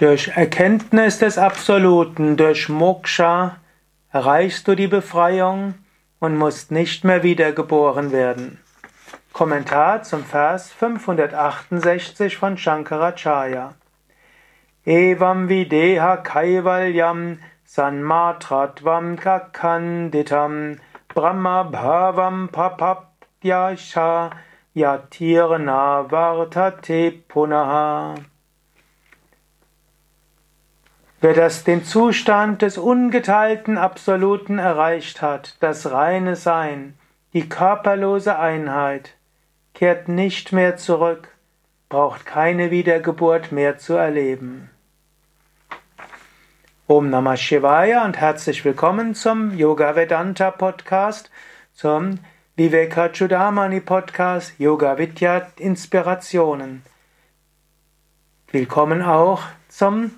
Durch Erkenntnis des Absoluten, durch Moksha, erreichst du die Befreiung und musst nicht mehr wiedergeboren werden. Kommentar zum Vers 568 von Shankaracharya. Evam videha kaivalyam sanmatratvam kakanditam brahma bhavam papaptyasha yatirna vartate punaha. Wer das den Zustand des ungeteilten Absoluten erreicht hat, das reine Sein, die körperlose Einheit, kehrt nicht mehr zurück, braucht keine Wiedergeburt mehr zu erleben. Om Namah Shivaya und herzlich willkommen zum Yoga Vedanta Podcast, zum Viveka Chudamani Podcast Yoga Vidya Inspirationen. Willkommen auch zum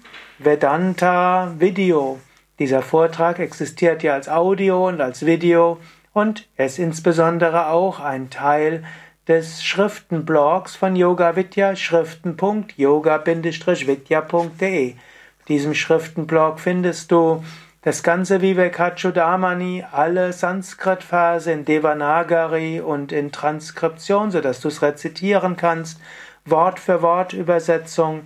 Vedanta Video. Dieser Vortrag existiert ja als Audio und als Video und er ist insbesondere auch ein Teil des Schriftenblogs von Yoga Vidya, schriften.yoga-vidya.de. diesem Schriftenblog findest du das ganze Vivekachudamani, alle Sanskrit-Verse in Devanagari und in Transkription, sodass du es rezitieren kannst, Wort für Wort Übersetzung,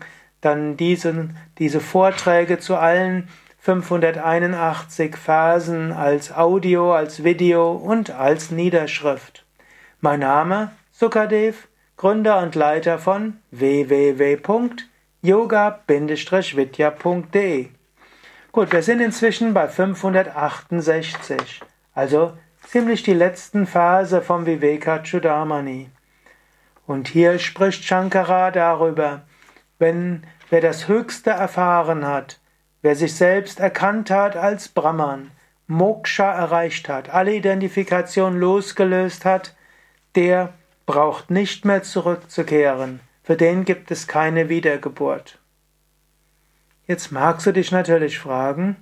dann diesen, diese Vorträge zu allen 581 Versen als Audio, als Video und als Niederschrift. Mein Name Sukadev, Gründer und Leiter von www.yoga-vidya.de. Gut, wir sind inzwischen bei 568, also ziemlich die letzten Verse vom Viveka Chudamani. Und hier spricht Shankara darüber, wenn wer das Höchste erfahren hat, wer sich selbst erkannt hat als Brahman, Moksha erreicht hat, alle Identifikation losgelöst hat, der braucht nicht mehr zurückzukehren. Für den gibt es keine Wiedergeburt. Jetzt magst du dich natürlich fragen,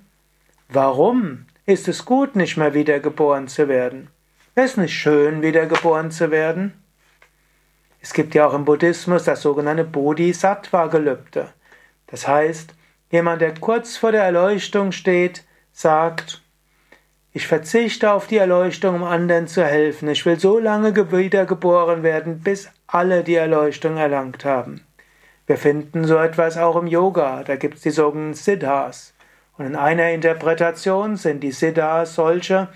warum ist es gut, nicht mehr wiedergeboren zu werden? Ist es nicht schön, wiedergeboren zu werden? Es gibt ja auch im Buddhismus das sogenannte Bodhisattva-Gelübde. Das heißt, jemand, der kurz vor der Erleuchtung steht, sagt, ich verzichte auf die Erleuchtung, um anderen zu helfen. Ich will so lange wiedergeboren werden, bis alle die Erleuchtung erlangt haben. Wir finden so etwas auch im Yoga. Da gibt es die sogenannten Siddhas. Und in einer Interpretation sind die Siddhas solche,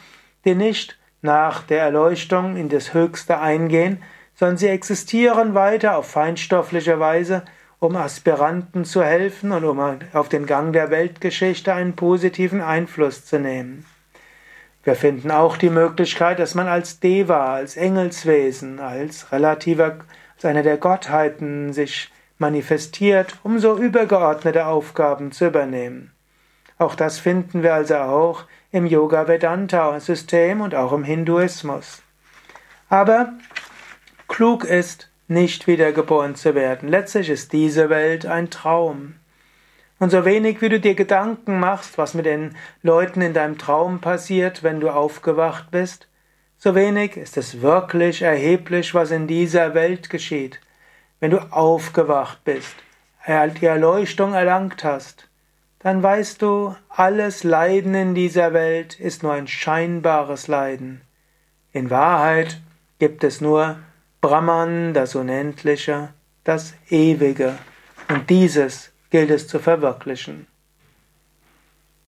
die nicht nach der Erleuchtung in das Höchste eingehen, sondern sie existieren weiter auf feinstoffliche Weise, um Aspiranten zu helfen und um auf den Gang der Weltgeschichte einen positiven Einfluss zu nehmen. Wir finden auch die Möglichkeit, dass man als Deva, als Engelswesen, als relativer, als einer der Gottheiten sich manifestiert, um so übergeordnete Aufgaben zu übernehmen. Auch das finden wir also auch im Yoga Vedanta System und auch im Hinduismus. Aber klug ist, nicht wiedergeboren zu werden. Letztlich ist diese Welt ein Traum. Und so wenig wie du dir Gedanken machst, was mit den Leuten in deinem Traum passiert, wenn du aufgewacht bist, so wenig ist es wirklich erheblich, was in dieser Welt geschieht. Wenn du aufgewacht bist, die Erleuchtung erlangt hast, dann weißt du, alles Leiden in dieser Welt ist nur ein scheinbares Leiden. In Wahrheit gibt es nur Brahman, das Unendliche, das Ewige. Und dieses gilt es zu verwirklichen.